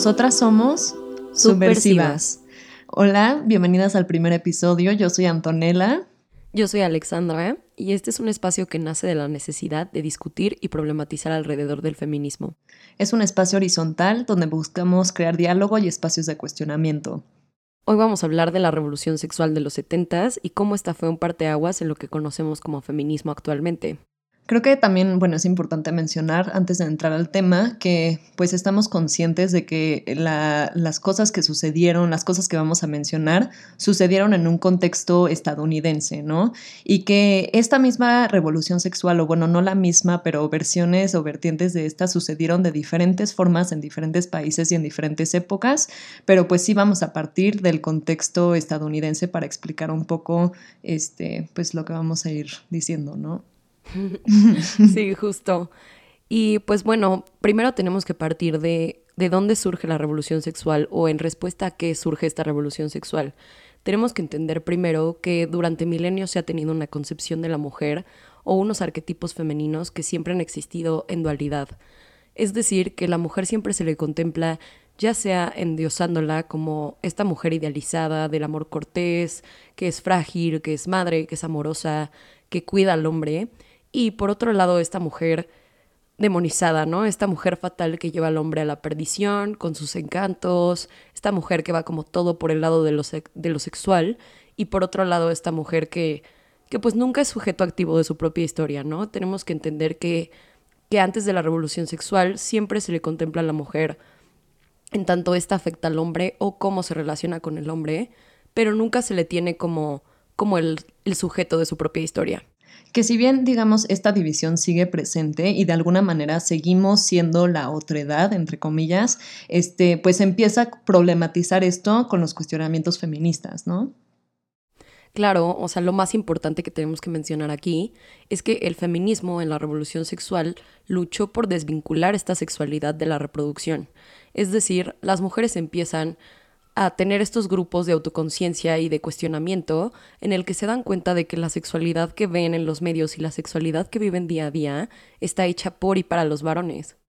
Nosotras somos Subversivas. Hola, bienvenidas al primer episodio. Yo soy Antonella. Yo soy Alexandra y este es un espacio que nace de la necesidad de discutir y problematizar alrededor del feminismo. Es un espacio horizontal donde buscamos crear diálogo y espacios de cuestionamiento. Hoy vamos a hablar de la revolución sexual de los 70 y cómo esta fue un parteaguas en lo que conocemos como feminismo actualmente. Creo que también, bueno, es importante mencionar antes de entrar al tema que pues estamos conscientes de que las cosas que sucedieron, las cosas que vamos a mencionar, sucedieron en un contexto estadounidense, ¿no? Y que esta misma revolución sexual, o bueno, no la misma, pero versiones o vertientes de esta sucedieron de diferentes formas en diferentes países y en diferentes épocas, pero pues sí vamos a partir del contexto estadounidense para explicar un poco, este, pues lo que vamos a ir diciendo, ¿no? Sí, justo. Y pues bueno, primero tenemos que partir de, de dónde surge la revolución sexual o en respuesta a qué surge esta revolución sexual. Tenemos que entender primero que durante milenios se ha tenido una concepción de la mujer o unos arquetipos femeninos que siempre han existido en dualidad. Es decir, que la mujer siempre se le contempla ya sea endiosándola como esta mujer idealizada del amor cortés, que es frágil, que es madre, que es amorosa, que cuida al hombre, y por otro lado, esta mujer demonizada, ¿no? Esta mujer fatal que lleva al hombre a la perdición con sus encantos, esta mujer que va como todo por el lado de lo, de lo sexual, y por otro lado, esta mujer que, que pues nunca es sujeto activo de su propia historia, ¿no? Tenemos que entender que, que antes de la revolución sexual siempre se le contempla a la mujer en tanto esta afecta al hombre o cómo se relaciona con el hombre, pero nunca se le tiene como, como el, el sujeto de su propia historia que si bien, digamos, esta división sigue presente y de alguna manera seguimos siendo la otredad, entre comillas, este, pues empieza a problematizar esto con los cuestionamientos feministas, ¿no? Claro, o sea, lo más importante que tenemos que mencionar aquí es que el feminismo en la revolución sexual luchó por desvincular esta sexualidad de la reproducción. Es decir, las mujeres empiezan a tener estos grupos de autoconciencia y de cuestionamiento en el que se dan cuenta de que la sexualidad que ven en los medios y la sexualidad que viven día a día está hecha por y para los varones.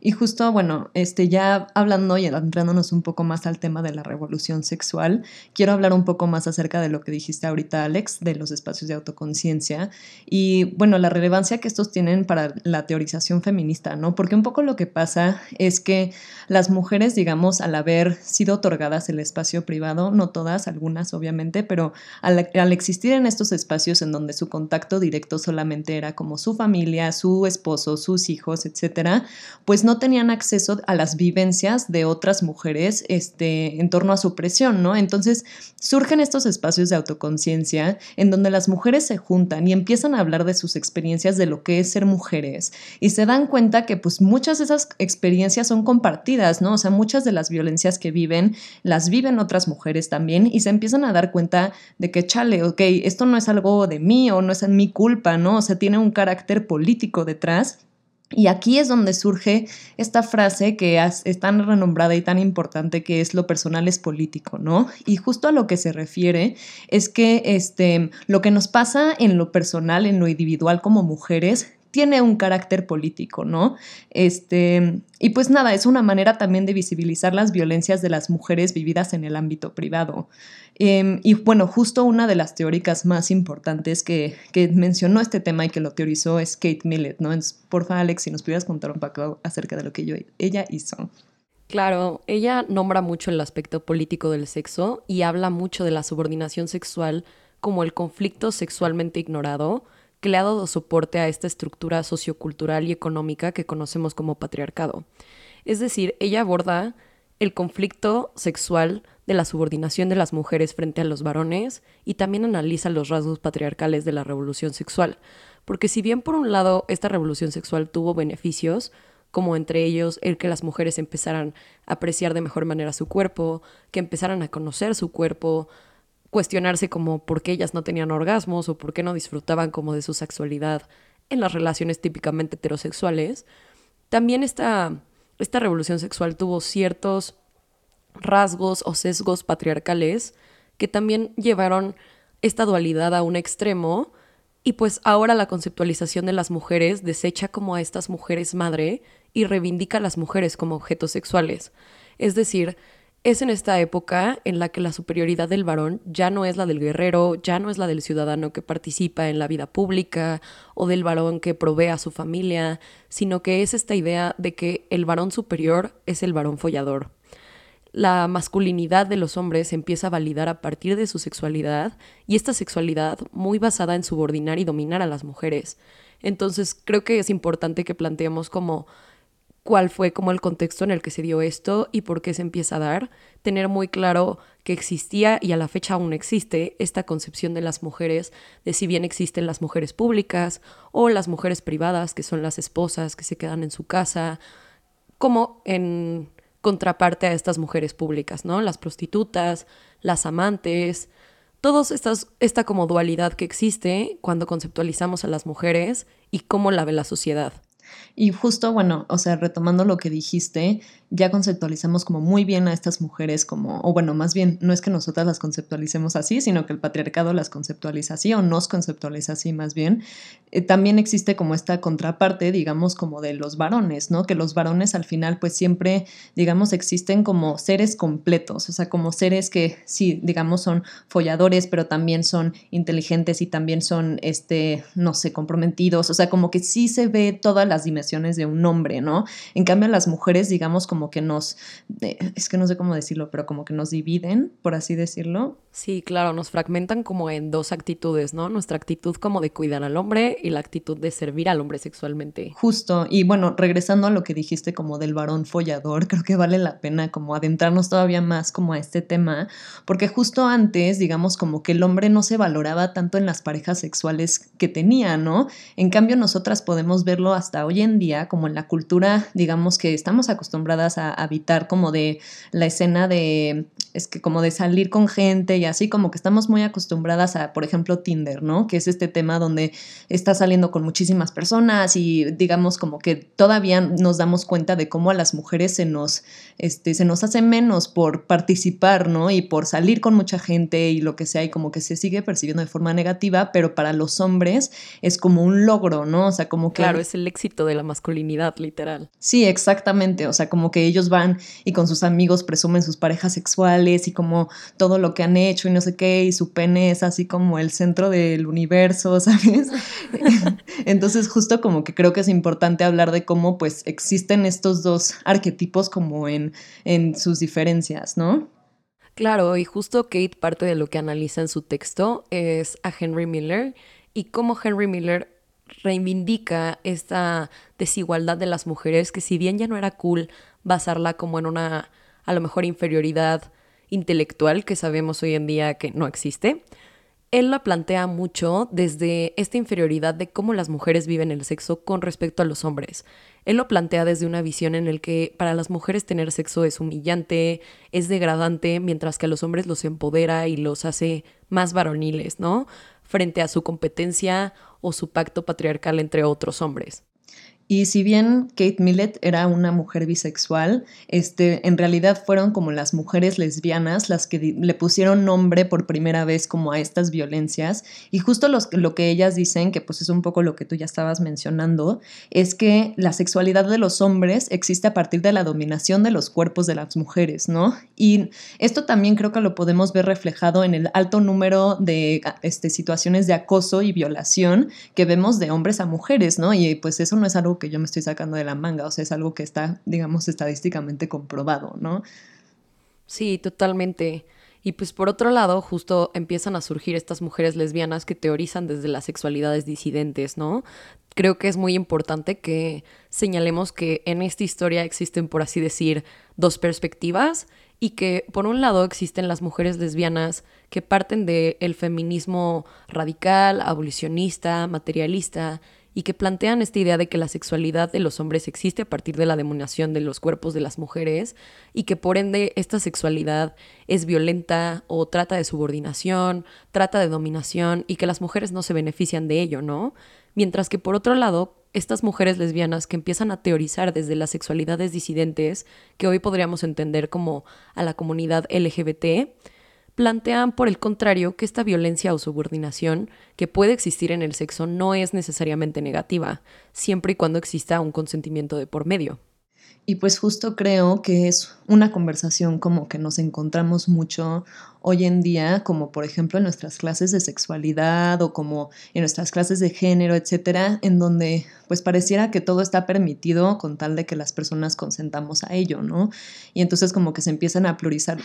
Y justo, bueno, este, ya hablando y adentrándonos un poco más al tema de la revolución sexual, quiero hablar un poco más acerca de lo que dijiste ahorita, Alex, de los espacios de autoconciencia y, bueno, la relevancia que estos tienen para la teorización feminista, ¿no? Porque un poco lo que pasa es que las mujeres, digamos, al haber sido otorgadas el espacio privado, no todas, algunas obviamente, pero al, al existir en estos espacios en donde su contacto directo solamente era como su familia, su esposo, sus hijos, etcétera, pues no tenían acceso a las vivencias de otras mujeres este, en torno a su presión, ¿no? Entonces surgen estos espacios de autoconciencia en donde las mujeres se juntan y empiezan a hablar de sus experiencias de lo que es ser mujeres y se dan cuenta que pues muchas de esas experiencias son compartidas, ¿no? O sea, muchas de las violencias que viven las viven otras mujeres también y se empiezan a dar cuenta de que, chale, ok, esto no es algo de mí o no es mi culpa, ¿no? O sea, tiene un carácter político detrás y aquí es donde surge esta frase que es tan renombrada y tan importante que es lo personal es político, ¿no? Y justo a lo que se refiere es que este, lo que nos pasa en lo personal, en lo individual como mujeres, tiene un carácter político, ¿no? Este, y pues nada, es una manera también de visibilizar las violencias de las mujeres vividas en el ámbito privado. Em, y bueno, justo una de las teóricas más importantes que, mencionó este tema y que lo teorizó es Kate Millett, ¿no? Entonces, porfa, Alex, si nos pudieras contar un poco acerca de lo que ella hizo. Claro, ella nombra mucho el aspecto político del sexo y habla mucho de la subordinación sexual como el conflicto sexualmente ignorado que le ha dado soporte a esta estructura sociocultural y económica que conocemos como patriarcado. Es decir, ella aborda el conflicto sexual de la subordinación de las mujeres frente a los varones y también analiza los rasgos patriarcales de la revolución sexual. Porque si bien por un lado esta revolución sexual tuvo beneficios, como entre ellos el que las mujeres empezaran a apreciar de mejor manera su cuerpo, que empezaran a conocer su cuerpo, cuestionarse como por qué ellas no tenían orgasmos o por qué no disfrutaban como de su sexualidad en las relaciones típicamente heterosexuales, también esta, esta revolución sexual tuvo ciertos rasgos o sesgos patriarcales que también llevaron esta dualidad a un extremo y pues ahora la conceptualización de las mujeres desecha como a estas mujeres madre y reivindica a las mujeres como objetos sexuales. Es decir, es en esta época en la que la superioridad del varón ya no es la del guerrero, ya no es la del ciudadano que participa en la vida pública o del varón que provee a su familia, sino que es esta idea de que el varón superior es el varón follador. La masculinidad de los hombres empieza a validar a partir de su sexualidad y esta sexualidad muy basada en subordinar y dominar a las mujeres. Entonces creo que es importante que planteemos como cuál fue como el contexto en el que se dio esto y por qué se empieza a dar, tener muy claro que existía y a la fecha aún existe esta concepción de las mujeres, de si bien existen las mujeres públicas o las mujeres privadas, que son las esposas que se quedan en su casa, como en contraparte a estas mujeres públicas, ¿no? Las prostitutas, las amantes, todos estas, esta como dualidad que existe cuando conceptualizamos a las mujeres y cómo la ve la sociedad. Y justo, bueno, o sea, retomando lo que dijiste, ya conceptualizamos como muy bien a estas mujeres como, o bueno, más bien, no es que nosotras las conceptualicemos así, sino que el patriarcado las conceptualiza así o nos conceptualiza así más bien. Eh, también existe como esta contraparte, digamos, como de los varones, ¿no? Que los varones al final pues siempre, digamos, existen como seres completos, o sea, como seres que sí, digamos, son folladores, pero también son inteligentes y también son, este, no sé, comprometidos, o sea, como que sí se ve todas las dimensiones de un hombre, ¿no? En cambio, las mujeres, digamos, como que nos, es que no sé cómo decirlo, pero como que nos dividen, por así decirlo. Sí, claro, nos fragmentan como en dos actitudes, ¿no? Nuestra actitud como de cuidar al hombre y la actitud de servir al hombre sexualmente. Justo, y bueno, regresando a lo que dijiste como del varón follador, creo que vale la pena como adentrarnos todavía más como a este tema, porque justo antes, digamos, como que el hombre no se valoraba tanto en las parejas sexuales que tenía, ¿no? En cambio, nosotras podemos verlo hasta hoy en día, como en la cultura, digamos, que estamos acostumbradas a habitar como de la escena de, es que como de salir con gente y así como que estamos muy acostumbradas a, por ejemplo, Tinder, ¿no? Que es este tema donde estás saliendo con muchísimas personas y digamos como que todavía nos damos cuenta de cómo a las mujeres se nos, este, se nos hace menos por participar, ¿no? Y por salir con mucha gente y lo que sea y como que se sigue percibiendo de forma negativa, pero para los hombres es como un logro, ¿no? O sea, como que... Claro, es el éxito de la masculinidad, literal. Sí, exactamente. O sea, como que ellos van y con sus amigos presumen sus parejas sexuales y como todo lo que han hecho y no sé qué, y su pene es así como el centro del universo, ¿sabes? Entonces justo como que creo que es importante hablar de cómo pues existen estos dos arquetipos como en, en sus diferencias, ¿no? Claro, y justo Kate parte de lo que analiza en su texto es a Henry Miller y cómo Henry Miller reivindica esta desigualdad de las mujeres que si bien ya no era cool basarla como en una a lo mejor inferioridad intelectual que sabemos hoy en día que no existe, él la plantea mucho desde esta inferioridad de cómo las mujeres viven el sexo con respecto a los hombres. Él lo plantea desde una visión en el que para las mujeres tener sexo es humillante, es degradante, mientras que a los hombres los empodera y los hace más varoniles, ¿no? Frente a su competencia o su pacto patriarcal entre otros hombres. Y si bien Kate Millett era una mujer bisexual, este, en realidad fueron como las mujeres lesbianas las que le pusieron nombre por primera vez como a estas violencias. Y justo lo que ellas dicen, que pues es un poco lo que tú ya estabas mencionando, es que la sexualidad de los hombres existe a partir de la dominación de los cuerpos de las mujeres, ¿no? Y esto también creo que lo podemos ver reflejado en el alto número de este, situaciones de acoso y violación que vemos de hombres a mujeres, ¿no? Y pues eso no es algo que yo me estoy sacando de la manga, o sea, es algo que está, digamos, estadísticamente comprobado, ¿no? Sí, totalmente. Y pues por otro lado, justo empiezan a surgir estas mujeres lesbianas que teorizan desde las sexualidades disidentes, ¿no? Creo que es muy importante que señalemos que en esta historia existen, por así decir, dos perspectivas y que por un lado existen las mujeres lesbianas que parten del feminismo radical, abolicionista, materialista y que plantean esta idea de que la sexualidad de los hombres existe a partir de la demonación de los cuerpos de las mujeres y que por ende esta sexualidad es violenta o trata de subordinación, trata de dominación y que las mujeres no se benefician de ello, ¿no? Mientras que por otro lado, estas mujeres lesbianas que empiezan a teorizar desde las sexualidades disidentes, que hoy podríamos entender como a la comunidad LGBT, plantean, por el contrario, que esta violencia o subordinación que puede existir en el sexo no es necesariamente negativa, siempre y cuando exista un consentimiento de por medio. Y pues justo creo que es una conversación como que nos encontramos mucho hoy en día, como por ejemplo en nuestras clases de sexualidad o como en nuestras clases de género, etcétera, en donde pues pareciera que todo está permitido con tal de que las personas consentamos a ello, ¿no? Y entonces como que se empiezan a pluralizar,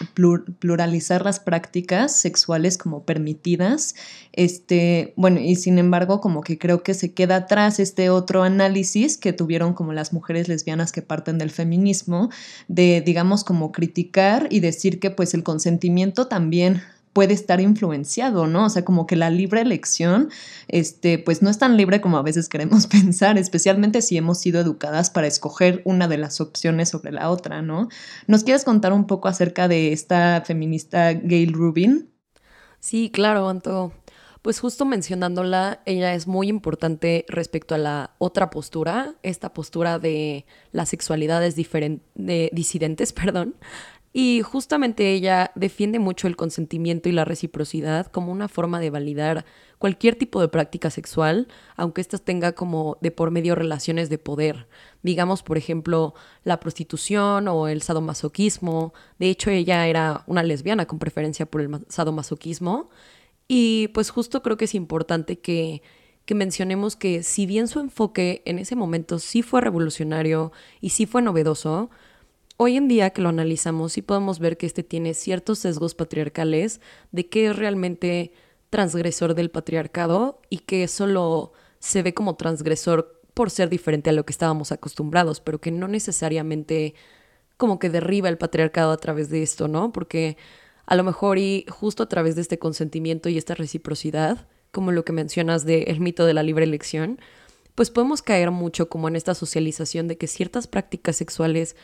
pluralizar las prácticas sexuales como permitidas, este, bueno, y sin embargo como que creo que se queda atrás este otro análisis que tuvieron como las mujeres lesbianas que parten del feminismo, de digamos como criticar y decir que pues el consentimiento también puede estar influenciado, ¿no? O sea, como que la libre elección, este, pues no es tan libre como a veces queremos pensar, especialmente si hemos sido educadas para escoger una de las opciones sobre la otra, ¿no? ¿Nos quieres contar un poco acerca de esta feminista Gail Rubin? Sí, claro, Anto. Pues justo mencionándola, ella es muy importante respecto a la otra postura, esta postura de las sexualidades de disidentes, perdón. Y justamente ella defiende mucho el consentimiento y la reciprocidad como una forma de validar cualquier tipo de práctica sexual, aunque ésta tenga como de por medio relaciones de poder. Digamos, por ejemplo, la prostitución o el sadomasoquismo. De hecho, ella era una lesbiana con preferencia por el sadomasoquismo y pues justo creo que es importante que, que mencionemos que si bien su enfoque en ese momento sí fue revolucionario y sí fue novedoso, hoy en día que lo analizamos sí podemos ver que este tiene ciertos sesgos patriarcales de qué es realmente transgresor del patriarcado y que solo se ve como transgresor por ser diferente a lo que estábamos acostumbrados, pero que no necesariamente como que derriba el patriarcado a través de esto, ¿no? Porque a lo mejor y justo a través de este consentimiento y esta reciprocidad, como lo que mencionas del mito de la libre elección, pues podemos caer mucho como en esta socialización de que ciertas prácticas sexuales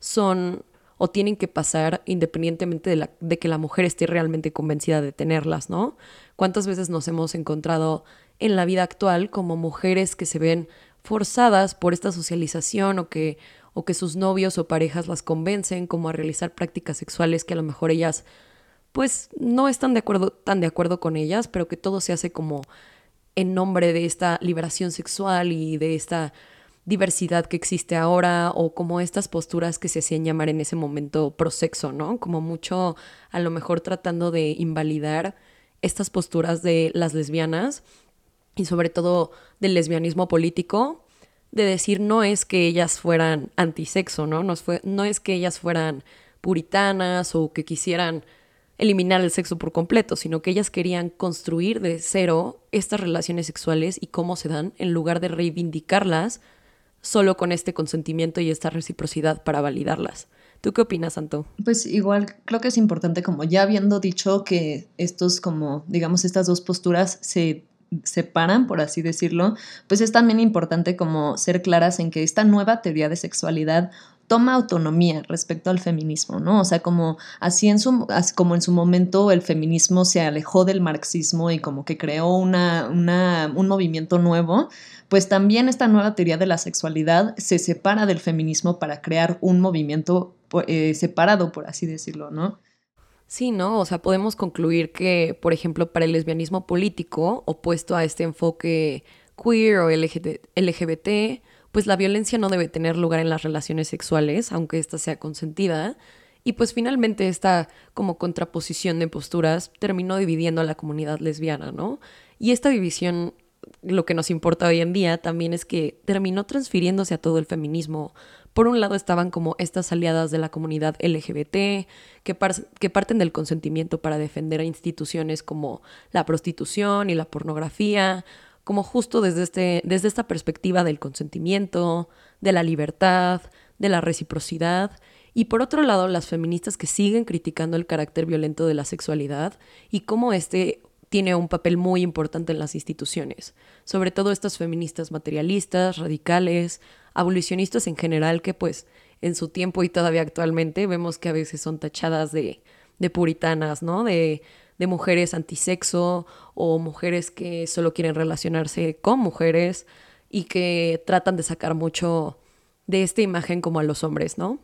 son o tienen que pasar independientemente de, la, de, que la mujer esté realmente convencida de tenerlas, ¿no? ¿Cuántas veces nos hemos encontrado en la vida actual como mujeres que se ven forzadas por esta socialización o que, o que sus novios o parejas las convencen como a realizar prácticas sexuales que a lo mejor ellas pues no están de acuerdo, tan de acuerdo con ellas, pero que todo se hace como en nombre de esta liberación sexual y de esta diversidad que existe ahora o como estas posturas que se hacían llamar en ese momento prosexo, ¿no? Como mucho a lo mejor tratando de invalidar estas posturas de las lesbianas y sobre todo del lesbianismo político, de decir no es que ellas fueran antisexo, ¿no? No, fue, no es que ellas fueran puritanas o que quisieran eliminar el sexo por completo, sino que ellas querían construir de cero estas relaciones sexuales y cómo se dan en lugar de reivindicarlas solo con este consentimiento y esta reciprocidad para validarlas. ¿Tú qué opinas, Anto? Pues igual creo que es importante, como ya habiendo dicho que estos, como digamos, estas dos posturas se separan, por así decirlo, pues es también importante como ser claras en que esta nueva teoría de sexualidad toma autonomía respecto al feminismo, ¿no? O sea, como así en su, como en su momento el feminismo se alejó del marxismo y como que creó una, una, un movimiento nuevo, pues también esta nueva teoría de la sexualidad se separa del feminismo para crear un movimiento eh, separado, por así decirlo, ¿no? Sí, ¿no? O sea, podemos concluir que, por ejemplo, para el lesbianismo político, opuesto a este enfoque queer o LGBT, pues la violencia no debe tener lugar en las relaciones sexuales, aunque ésta sea consentida. Y pues finalmente esta como contraposición de posturas terminó dividiendo a la comunidad lesbiana, ¿no? Y esta división, lo que nos importa hoy en día también es que terminó transfiriéndose a todo el feminismo. Por un lado estaban como estas aliadas de la comunidad LGBT, que, que parten del consentimiento para defender a instituciones como la prostitución y la pornografía, como justo desde, este, desde esta perspectiva del consentimiento, de la libertad, de la reciprocidad, y por otro lado las feministas que siguen criticando el carácter violento de la sexualidad y cómo este tiene un papel muy importante en las instituciones, sobre todo estas feministas materialistas, radicales, abolicionistas en general, que pues en su tiempo y todavía actualmente vemos que a veces son tachadas de, de puritanas, ¿no? De de mujeres antisexo o mujeres que solo quieren relacionarse con mujeres y que tratan de sacar mucho de esta imagen como a los hombres, ¿no?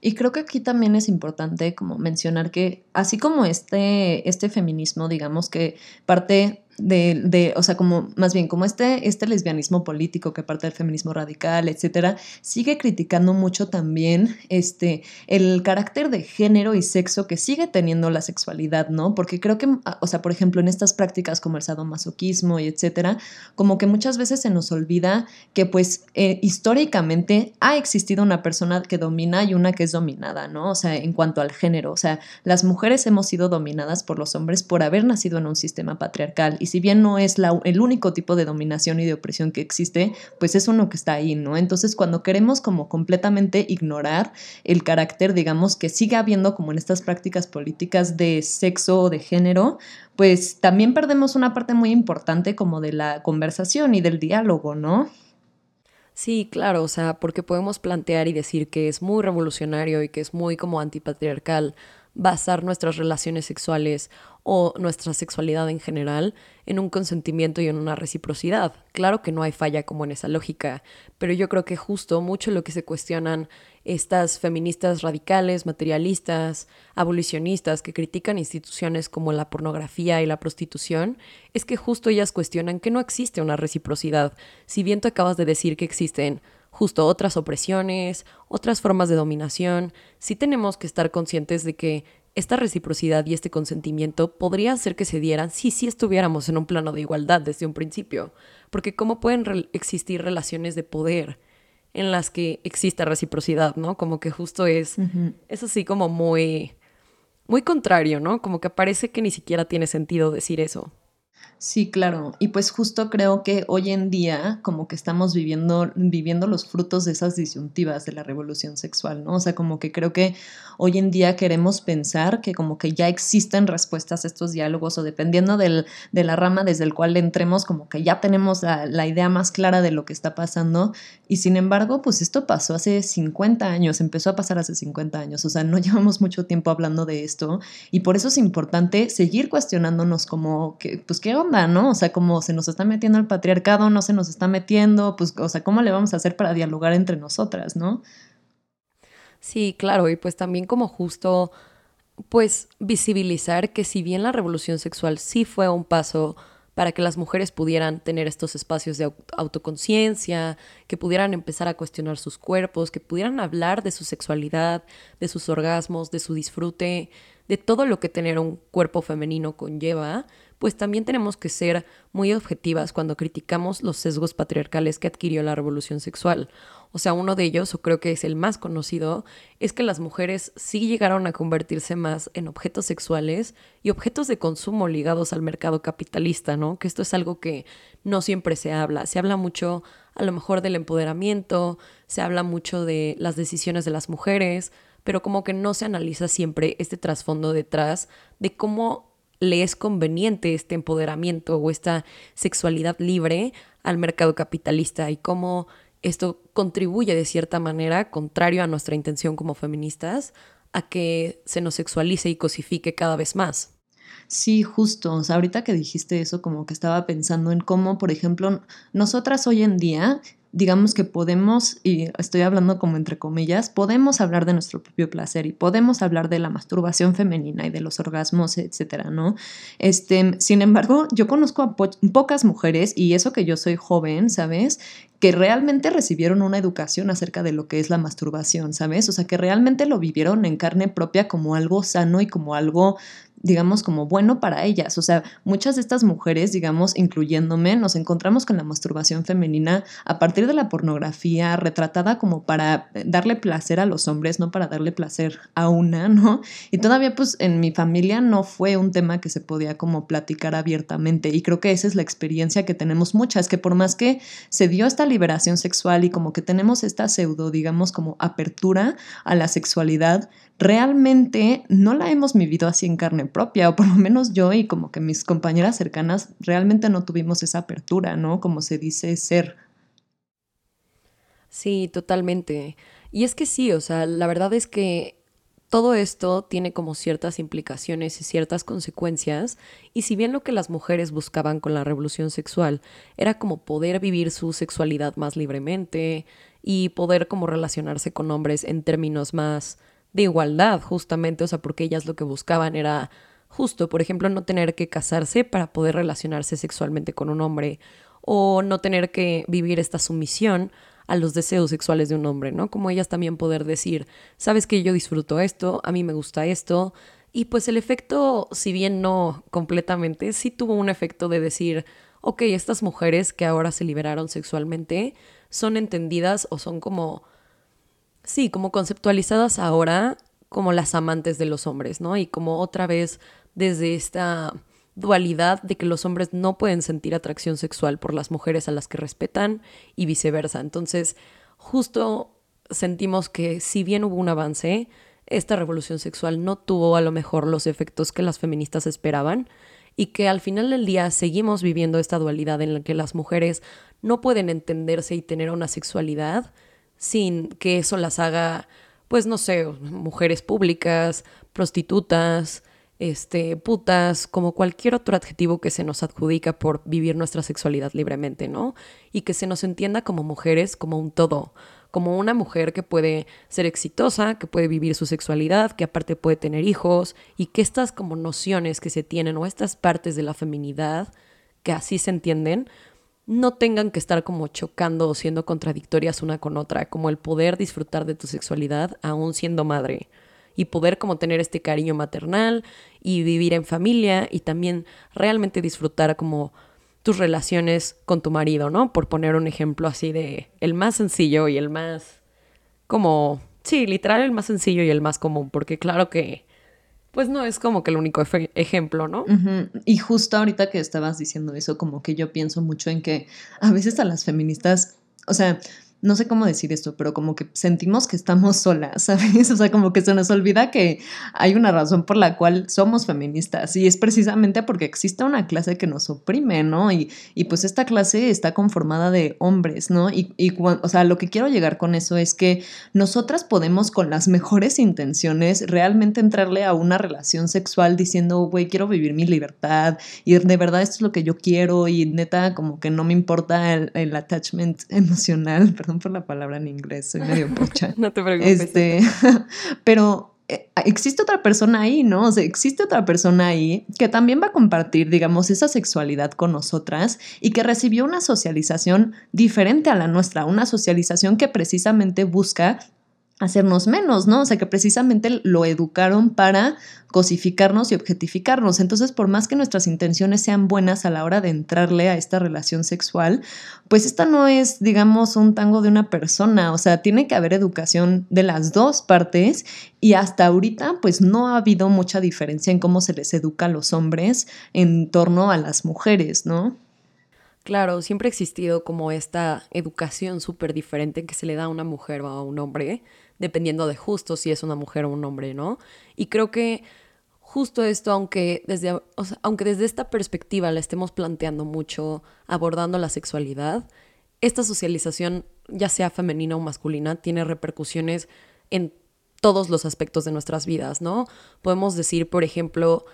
Y creo que aquí también es importante como mencionar que así como este, este feminismo, digamos que parte de, de, o sea, como más bien como este, este lesbianismo político que parte del feminismo radical, etcétera, sigue criticando mucho también este, el carácter de género y sexo que sigue teniendo la sexualidad, ¿no? Porque creo que, o sea, por ejemplo, en estas prácticas como el sadomasoquismo y etcétera, como que muchas veces se nos olvida que pues eh, históricamente ha existido una persona que domina y una que es dominada, ¿no? O sea, en cuanto al género, o sea, las mujeres hemos sido dominadas por los hombres por haber nacido en un sistema patriarcal y si bien no es el único tipo de dominación y de opresión que existe, pues es uno que está ahí, ¿no? Entonces, cuando queremos como completamente ignorar el carácter, digamos, que sigue habiendo como en estas prácticas políticas de sexo o de género, pues también perdemos una parte muy importante como de la conversación y del diálogo, ¿no? Sí, claro, o sea, porque podemos plantear y decir que es muy revolucionario y que es muy como antipatriarcal basar nuestras relaciones sexuales o nuestra sexualidad en general en un consentimiento y en una reciprocidad. Claro que no hay falla como en esa lógica, pero yo creo que justo mucho lo que se cuestionan estas feministas radicales, materialistas, abolicionistas que critican instituciones como la pornografía y la prostitución, es que justo ellas cuestionan que no existe una reciprocidad. Si bien tú acabas de decir que existen justo otras opresiones, otras formas de dominación, sí tenemos que estar conscientes de que esta reciprocidad y este consentimiento podría hacer que se dieran si sí estuviéramos en un plano de igualdad desde un principio, porque cómo pueden existir relaciones de poder en las que exista reciprocidad, ¿no? Como que justo es, es así como muy, muy contrario, ¿no? Como que parece que ni siquiera tiene sentido decir eso. Sí, claro. Y pues justo creo que hoy en día como que estamos viviendo, viviendo los frutos de esas disyuntivas de la revolución sexual, ¿no? O sea, como que creo que hoy en día queremos pensar que como que ya existen respuestas a estos diálogos o dependiendo del, de la rama desde el cual entremos, como que ya tenemos la, la idea más clara de lo que está pasando. Y sin embargo, pues esto pasó hace 50 años, empezó a pasar hace 50 años, o sea, no llevamos mucho tiempo hablando de esto y por eso es importante seguir cuestionándonos como que, pues, ¿qué ¿no? O sea, como se nos está metiendo el patriarcado, no se nos está metiendo, pues, o sea, ¿cómo le vamos a hacer para dialogar entre nosotras, ¿no? Sí, claro, y pues también como justo, pues, visibilizar que si bien la revolución sexual sí fue un paso para que las mujeres pudieran tener estos espacios de autoconciencia, que pudieran empezar a cuestionar sus cuerpos, que pudieran hablar de su sexualidad, de sus orgasmos, de su disfrute, de todo lo que tener un cuerpo femenino conlleva, pues también tenemos que ser muy objetivas cuando criticamos los sesgos patriarcales que adquirió la revolución sexual. O sea, uno de ellos, o creo que es el más conocido, es que las mujeres sí llegaron a convertirse más en objetos sexuales y objetos de consumo ligados al mercado capitalista, ¿no? Que esto es algo que no siempre se habla. Se habla mucho a lo mejor del empoderamiento, se habla mucho de las decisiones de las mujeres, pero como que no se analiza siempre este trasfondo detrás de cómo le es conveniente este empoderamiento o esta sexualidad libre al mercado capitalista y cómo esto contribuye de cierta manera, contrario a nuestra intención como feministas, a que se nos sexualice y cosifique cada vez más. Sí, justo. O sea, ahorita que dijiste eso, como que estaba pensando en cómo, por ejemplo, nosotras hoy en día digamos que podemos, y estoy hablando como entre comillas, podemos hablar de nuestro propio placer y podemos hablar de la masturbación femenina y de los orgasmos, etcétera, ¿no? Este, sin embargo, yo conozco a pocas mujeres, y eso que yo soy joven, ¿sabes? que realmente recibieron una educación acerca de lo que es la masturbación, ¿sabes? O sea, que realmente lo vivieron en carne propia como algo sano y como algo digamos, como bueno para ellas. O sea, muchas de estas mujeres, digamos, incluyéndome, nos encontramos con la masturbación femenina a partir de la pornografía retratada como para darle placer a los hombres, no para darle placer a una, ¿no? Y todavía, pues, en mi familia no fue un tema que se podía como platicar abiertamente. Y creo que esa es la experiencia que tenemos muchas, que por más que se dio esta liberación sexual y como que tenemos esta pseudo, digamos, como apertura a la sexualidad, realmente no la hemos vivido así en carne propia, o por lo menos yo y como que mis compañeras cercanas realmente no tuvimos esa apertura, ¿no? Como se dice ser. Sí, totalmente. Y es que sí, o sea, la verdad es que todo esto tiene como ciertas implicaciones y ciertas consecuencias, y si bien lo que las mujeres buscaban con la revolución sexual era como poder vivir su sexualidad más libremente y poder como relacionarse con hombres en términos más de igualdad, justamente, o sea, porque ellas lo que buscaban era justo, por ejemplo, no tener que casarse para poder relacionarse sexualmente con un hombre o no tener que vivir esta sumisión a los deseos sexuales de un hombre, ¿no? Como ellas también poder decir, sabes que yo disfruto esto, a mí me gusta esto, y pues el efecto, si bien no completamente, sí tuvo un efecto de decir, ok, estas mujeres que ahora se liberaron sexualmente son entendidas o son como, sí, como conceptualizadas ahora como las amantes de los hombres, ¿no? Y como otra vez desde esta dualidad de que los hombres no pueden sentir atracción sexual por las mujeres a las que respetan y viceversa. Entonces, justo sentimos que si bien hubo un avance, esta revolución sexual no tuvo a lo mejor los efectos que las feministas esperaban y que al final del día seguimos viviendo esta dualidad en la que las mujeres no pueden entenderse y tener una sexualidad sin que eso las haga, pues no sé, mujeres públicas, prostitutas, este, putas, como cualquier otro adjetivo que se nos adjudica por vivir nuestra sexualidad libremente, ¿no? Y que se nos entienda como mujeres como un todo, como una mujer que puede ser exitosa, que puede vivir su sexualidad, que aparte puede tener hijos, y que estas como nociones que se tienen o estas partes de la feminidad, que así se entienden, no tengan que estar como chocando o siendo contradictorias una con otra, como el poder disfrutar de tu sexualidad aún siendo madre y poder como tener este cariño maternal y vivir en familia y también realmente disfrutar como tus relaciones con tu marido, ¿no? Por poner un ejemplo así de el más sencillo y el más como, sí, literal el más sencillo y el más común, porque claro que pues no es como que el único ejemplo, ¿no? Y justo ahorita que estabas diciendo eso, como que yo pienso mucho en que a veces a las feministas, o sea, no sé cómo decir esto, pero como que sentimos que estamos solas, ¿sabes? O sea, como que se nos olvida que hay una razón por la cual somos feministas y es precisamente porque existe una clase que nos oprime, ¿no? Y, y pues esta clase está conformada de hombres, ¿no? Y, y o sea, lo que quiero llegar con eso es que nosotras podemos con las mejores intenciones realmente entrarle a una relación sexual diciendo, güey, quiero vivir mi libertad y de verdad esto es lo que yo quiero y neta como que no me importa el, el attachment emocional, perdón por la palabra en inglés, soy medio pocha. no te preocupes. Este, pero eh, existe otra persona ahí, ¿no? O sea, existe otra persona ahí que también va a compartir, digamos, esa sexualidad con nosotras y que recibió una socialización diferente a la nuestra, una socialización que precisamente busca hacernos menos, ¿no? O sea, que precisamente lo educaron para cosificarnos y objetificarnos. Entonces, por más que nuestras intenciones sean buenas a la hora de entrarle a esta relación sexual, pues esta no es, digamos, un tango de una persona, o sea, tiene que haber educación de las dos partes y hasta ahorita, pues no ha habido mucha diferencia en cómo se les educa a los hombres en torno a las mujeres, ¿no? Claro, siempre ha existido como esta educación súper diferente que se le da a una mujer o a un hombre dependiendo de justo si es una mujer o un hombre, ¿no? Y creo que justo esto, aunque desde, aunque desde esta perspectiva la estemos planteando mucho, abordando la sexualidad, esta socialización, ya sea femenina o masculina, tiene repercusiones en todos los aspectos de nuestras vidas, ¿no? Podemos decir, por ejemplo,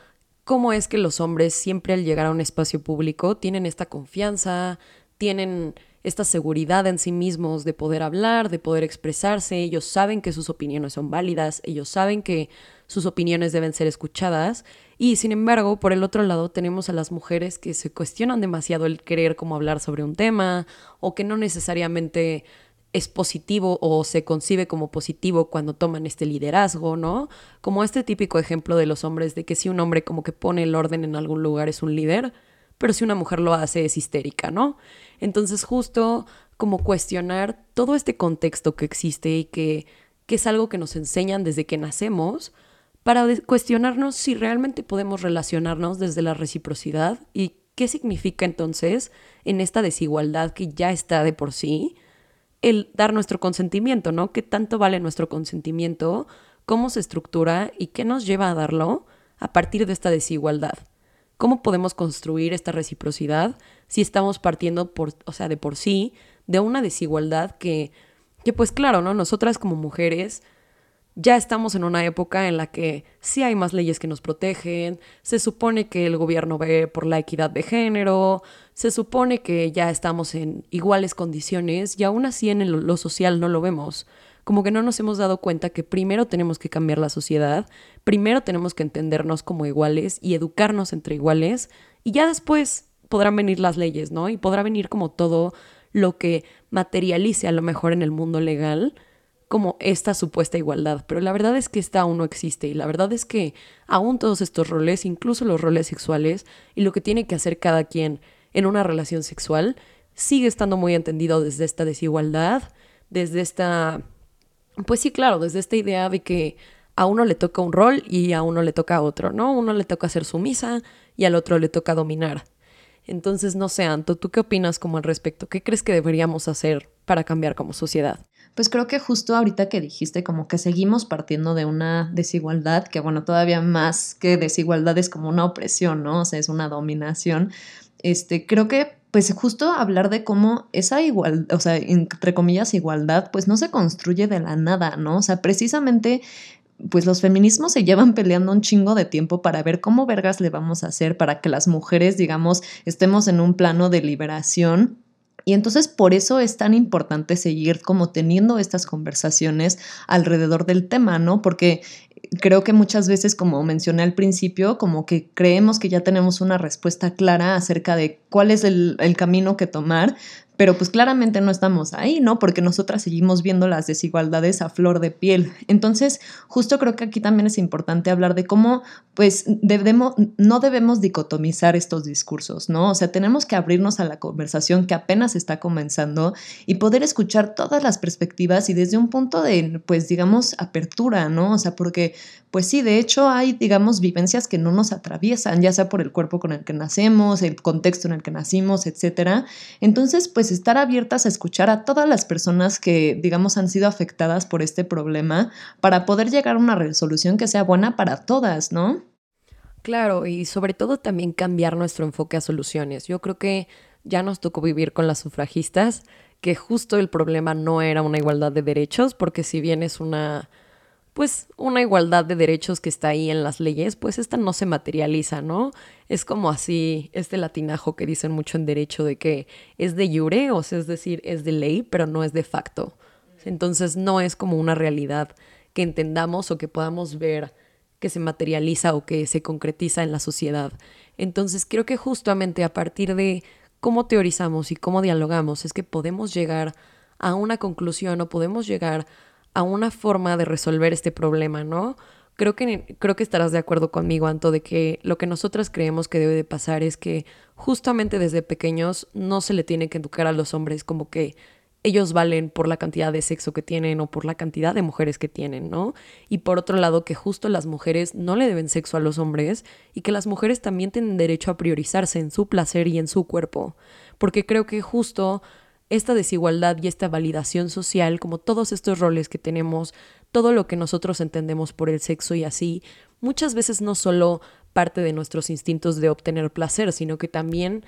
cómo es que los hombres siempre al llegar a un espacio público tienen esta confianza, tienen esta seguridad en sí mismos de poder hablar, de poder expresarse, ellos saben que sus opiniones son válidas, ellos saben que sus opiniones deben ser escuchadas y sin embargo, por el otro lado tenemos a las mujeres que se cuestionan demasiado el querer como hablar sobre un tema o que no necesariamente es positivo o se concibe como positivo cuando toman este liderazgo, ¿no? Como este típico ejemplo de los hombres de que si un hombre como que pone el orden en algún lugar es un líder, pero si una mujer lo hace es histérica, ¿no? Entonces justo como cuestionar todo este contexto que existe y que, es algo que nos enseñan desde que nacemos, para cuestionarnos si realmente podemos relacionarnos desde la reciprocidad y qué significa entonces en esta desigualdad que ya está de por sí el dar nuestro consentimiento, ¿no? ¿Qué tanto vale nuestro consentimiento? ¿Cómo se estructura y qué nos lleva a darlo a partir de esta desigualdad? ¿Cómo podemos construir esta reciprocidad si estamos partiendo por, o sea, de por sí de una desigualdad que, que pues claro, ¿no? Nosotras como mujeres ya estamos en una época en la que sí hay más leyes que nos protegen, se supone que el gobierno ve por la equidad de género, se supone que ya estamos en iguales condiciones y aún así en lo social no lo vemos. Como que no nos hemos dado cuenta que primero tenemos que cambiar la sociedad, primero tenemos que entendernos como iguales y educarnos entre iguales, y ya después podrán venir las leyes, ¿no? Y podrá venir como todo lo que materialice a lo mejor en el mundo legal como esta supuesta igualdad, pero la verdad es que esta aún no existe y la verdad es que aún todos estos roles, incluso los roles sexuales y lo que tiene que hacer cada quien en una relación sexual, sigue estando muy entendido desde esta desigualdad, desde esta, pues sí, claro, desde esta idea de que a uno le toca un rol y a uno le toca otro, ¿no? Uno le toca ser sumisa y al otro le toca dominar. Entonces, no sé, Anto, ¿tú qué opinas como al respecto? ¿Qué crees que deberíamos hacer para cambiar como sociedad? Pues creo que justo ahorita que dijiste como que seguimos partiendo de una desigualdad, que bueno, todavía más que desigualdad es como una opresión, ¿no? O sea, es una dominación. Este, creo que pues justo hablar de cómo esa igualdad, o sea, entre comillas igualdad, pues no se construye de la nada, ¿no? O sea, precisamente pues los feminismos se llevan peleando un chingo de tiempo para ver cómo vergas le vamos a hacer para que las mujeres, digamos, estemos en un plano de liberación y entonces por eso es tan importante seguir como teniendo estas conversaciones alrededor del tema, ¿no? Porque creo que muchas veces, como mencioné al principio, como que creemos que ya tenemos una respuesta clara acerca de cuál es el, el camino que tomar, pero pues claramente no estamos ahí, ¿no? Porque nosotras seguimos viendo las desigualdades a flor de piel. Entonces, justo creo que aquí también es importante hablar de cómo, pues, debemos, no debemos dicotomizar estos discursos, ¿no? O sea, tenemos que abrirnos a la conversación que apenas está comenzando y poder escuchar todas las perspectivas y desde un punto de, pues, digamos, apertura, ¿no? O sea, porque, pues sí, de hecho hay, digamos, vivencias que no nos atraviesan, ya sea por el cuerpo con el que nacemos, el contexto en el que nacimos, etcétera. Entonces, pues, estar abiertas a escuchar a todas las personas que, digamos, han sido afectadas por este problema para poder llegar a una resolución que sea buena para todas, ¿no? Claro, y sobre todo también cambiar nuestro enfoque a soluciones. Yo creo que ya nos tocó vivir con las sufragistas, que justo el problema no era una igualdad de derechos, porque si bien es una pues una igualdad de derechos que está ahí en las leyes, pues esta no se materializa, ¿no? Es como así, este latinajo que dicen mucho en derecho de que es de jure, o sea, es decir, es de ley, pero no es de facto. Entonces no es como una realidad que entendamos o que podamos ver que se materializa o que se concretiza en la sociedad. Entonces creo que justamente a partir de cómo teorizamos y cómo dialogamos es que podemos llegar a una conclusión o podemos llegar a una forma de resolver este problema, ¿no? Creo que, creo que estarás de acuerdo conmigo, Anto, de que lo que nosotras creemos que debe de pasar es que justamente desde pequeños no se le tiene que educar a los hombres como que ellos valen por la cantidad de sexo que tienen o por la cantidad de mujeres que tienen, ¿no? Y por otro lado, que justo las mujeres no le deben sexo a los hombres y que las mujeres también tienen derecho a priorizarse en su placer y en su cuerpo. Porque creo que justo esta desigualdad y esta validación social, como todos estos roles que tenemos, todo lo que nosotros entendemos por el sexo y así, muchas veces no solo parte de nuestros instintos de obtener placer, sino que también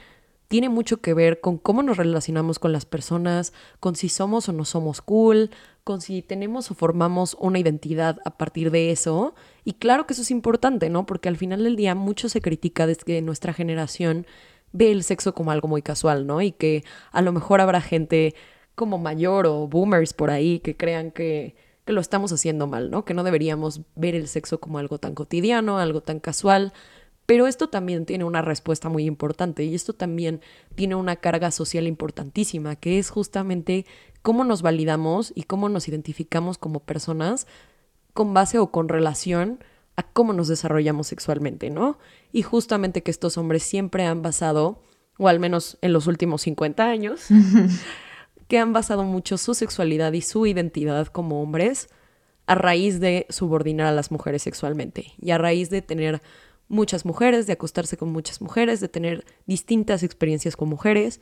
tiene mucho que ver con cómo nos relacionamos con las personas, con si somos o no somos cool, con si tenemos o formamos una identidad a partir de eso. Y claro que eso es importante, ¿no? Porque al final del día mucho se critica desde nuestra generación ve el sexo como algo muy casual, ¿no? Y que a lo mejor habrá gente como mayor o boomers por ahí que crean que, que lo estamos haciendo mal, ¿no? Que no deberíamos ver el sexo como algo tan cotidiano, algo tan casual. Pero esto también tiene una respuesta muy importante y esto también tiene una carga social importantísima, que es justamente cómo nos validamos y cómo nos identificamos como personas con base o con relación a cómo nos desarrollamos sexualmente, ¿no? Y justamente que estos hombres siempre han basado, o al menos en los últimos 50 años, que han basado mucho su sexualidad y su identidad como hombres a raíz de subordinar a las mujeres sexualmente y a raíz de tener muchas mujeres, de acostarse con muchas mujeres, de tener distintas experiencias con mujeres,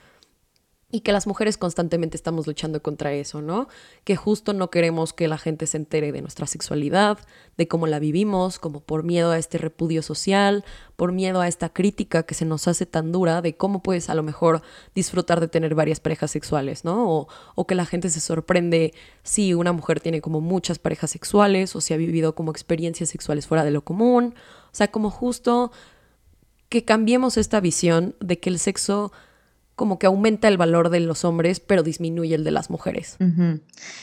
y que las mujeres constantemente estamos luchando contra eso, ¿no? Que justo no queremos que la gente se entere de nuestra sexualidad, de cómo la vivimos, como por miedo a este repudio social, por miedo a esta crítica que se nos hace tan dura de cómo puedes a lo mejor disfrutar de tener varias parejas sexuales, ¿no? O, o que la gente se sorprende si una mujer tiene como muchas parejas sexuales o si ha vivido como experiencias sexuales fuera de lo común. O sea, como justo que cambiemos esta visión de que el sexo como que aumenta el valor de los hombres, pero disminuye el de las mujeres.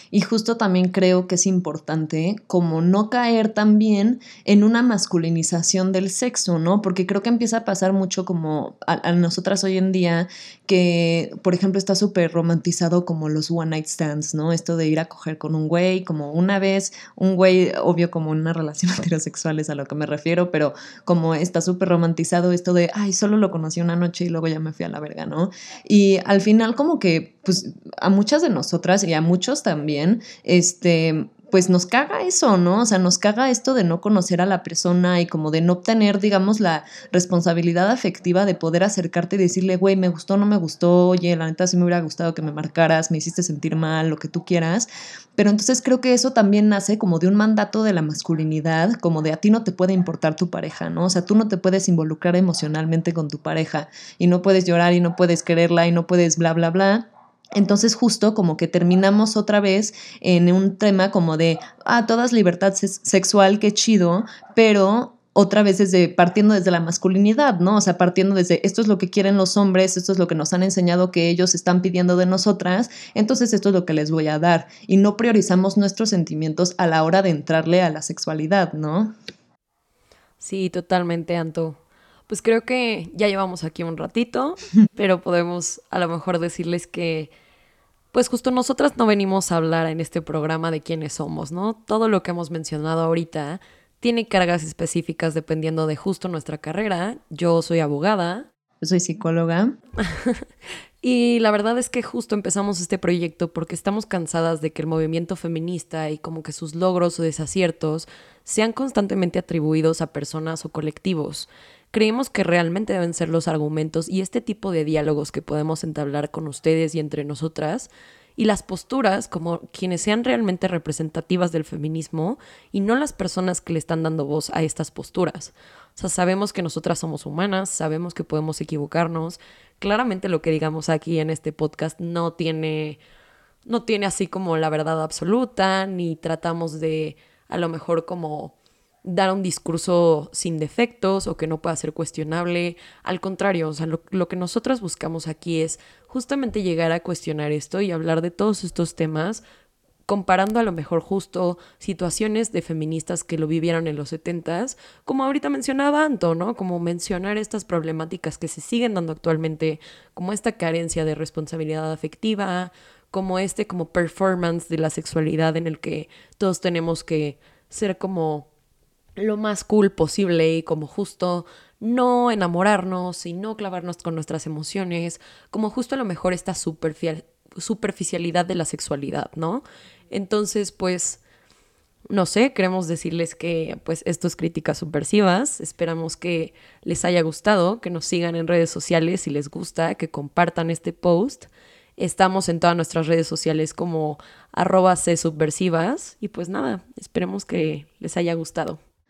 Y justo también creo que es importante como no caer también en una masculinización del sexo, ¿no? Porque creo que empieza a pasar mucho como a, nosotras hoy en día, que por ejemplo está súper romantizado como los one night stands, ¿no? Esto de ir a coger con un güey, como una vez, un güey, obvio como una relación heterosexual es a lo que me refiero, pero como está súper romantizado esto de, ay, solo lo conocí una noche y luego ya me fui a la verga, ¿no? Y al final como que, pues a muchas de nosotras y a muchos también, este, pues nos caga eso, ¿no? O sea, nos caga esto de no conocer a la persona y como de no obtener, digamos, la responsabilidad afectiva de poder acercarte y decirle, güey, me gustó, no me gustó, oye, la neta sí me hubiera gustado que me marcaras, me hiciste sentir mal, lo que tú quieras. Pero entonces creo que eso también nace como de un mandato de la masculinidad, como de a ti no te puede importar tu pareja, ¿no? O sea, tú no te puedes involucrar emocionalmente con tu pareja y no puedes llorar y no puedes quererla y no puedes bla, bla, bla entonces justo como que terminamos otra vez en un tema como de, ah, todas libertad sexual, qué chido, pero otra vez desde partiendo desde la masculinidad, ¿no? O sea, partiendo desde esto es lo que quieren los hombres, esto es lo que nos han enseñado que ellos están pidiendo de nosotras, entonces esto es lo que les voy a dar y no priorizamos nuestros sentimientos a la hora de entrarle a la sexualidad, ¿no? Sí, totalmente, Anto pues creo que ya llevamos aquí un ratito, pero podemos a lo mejor decirles que, pues justo nosotras no venimos a hablar en este programa de quiénes somos, ¿no? Todo lo que hemos mencionado ahorita tiene cargas específicas dependiendo de justo nuestra carrera. Yo soy abogada. Soy psicóloga. y la verdad es que justo empezamos este proyecto porque estamos cansadas de que el movimiento feminista y como que sus logros o desaciertos sean constantemente atribuidos a personas o colectivos creemos que realmente deben ser los argumentos y este tipo de diálogos que podemos entablar con ustedes y entre nosotras y las posturas como quienes sean realmente representativas del feminismo y no las personas que le están dando voz a estas posturas. O sea, sabemos que nosotras somos humanas, sabemos que podemos equivocarnos. Claramente lo que digamos aquí en este podcast no tiene no tiene así como la verdad absoluta ni tratamos de a lo mejor como dar un discurso sin defectos o que no pueda ser cuestionable. Al contrario, o sea, lo, que nosotras buscamos aquí es justamente llegar a cuestionar esto y hablar de todos estos temas, comparando a lo mejor justo situaciones de feministas que lo vivieron en los 70s, como ahorita mencionaba Anto, ¿no? Como mencionar estas problemáticas que se siguen dando actualmente, como esta carencia de responsabilidad afectiva, como este como performance de la sexualidad en el que todos tenemos que ser como lo más cool posible y como justo no enamorarnos y no clavarnos con nuestras emociones, como justo a lo mejor esta superficialidad de la sexualidad, ¿no? Entonces, pues, no sé, queremos decirles que pues esto es críticas subversivas, esperamos que les haya gustado, que nos sigan en redes sociales si les gusta, que compartan este post. Estamos en todas nuestras redes sociales como arroba subversivas y pues nada, esperemos que les haya gustado.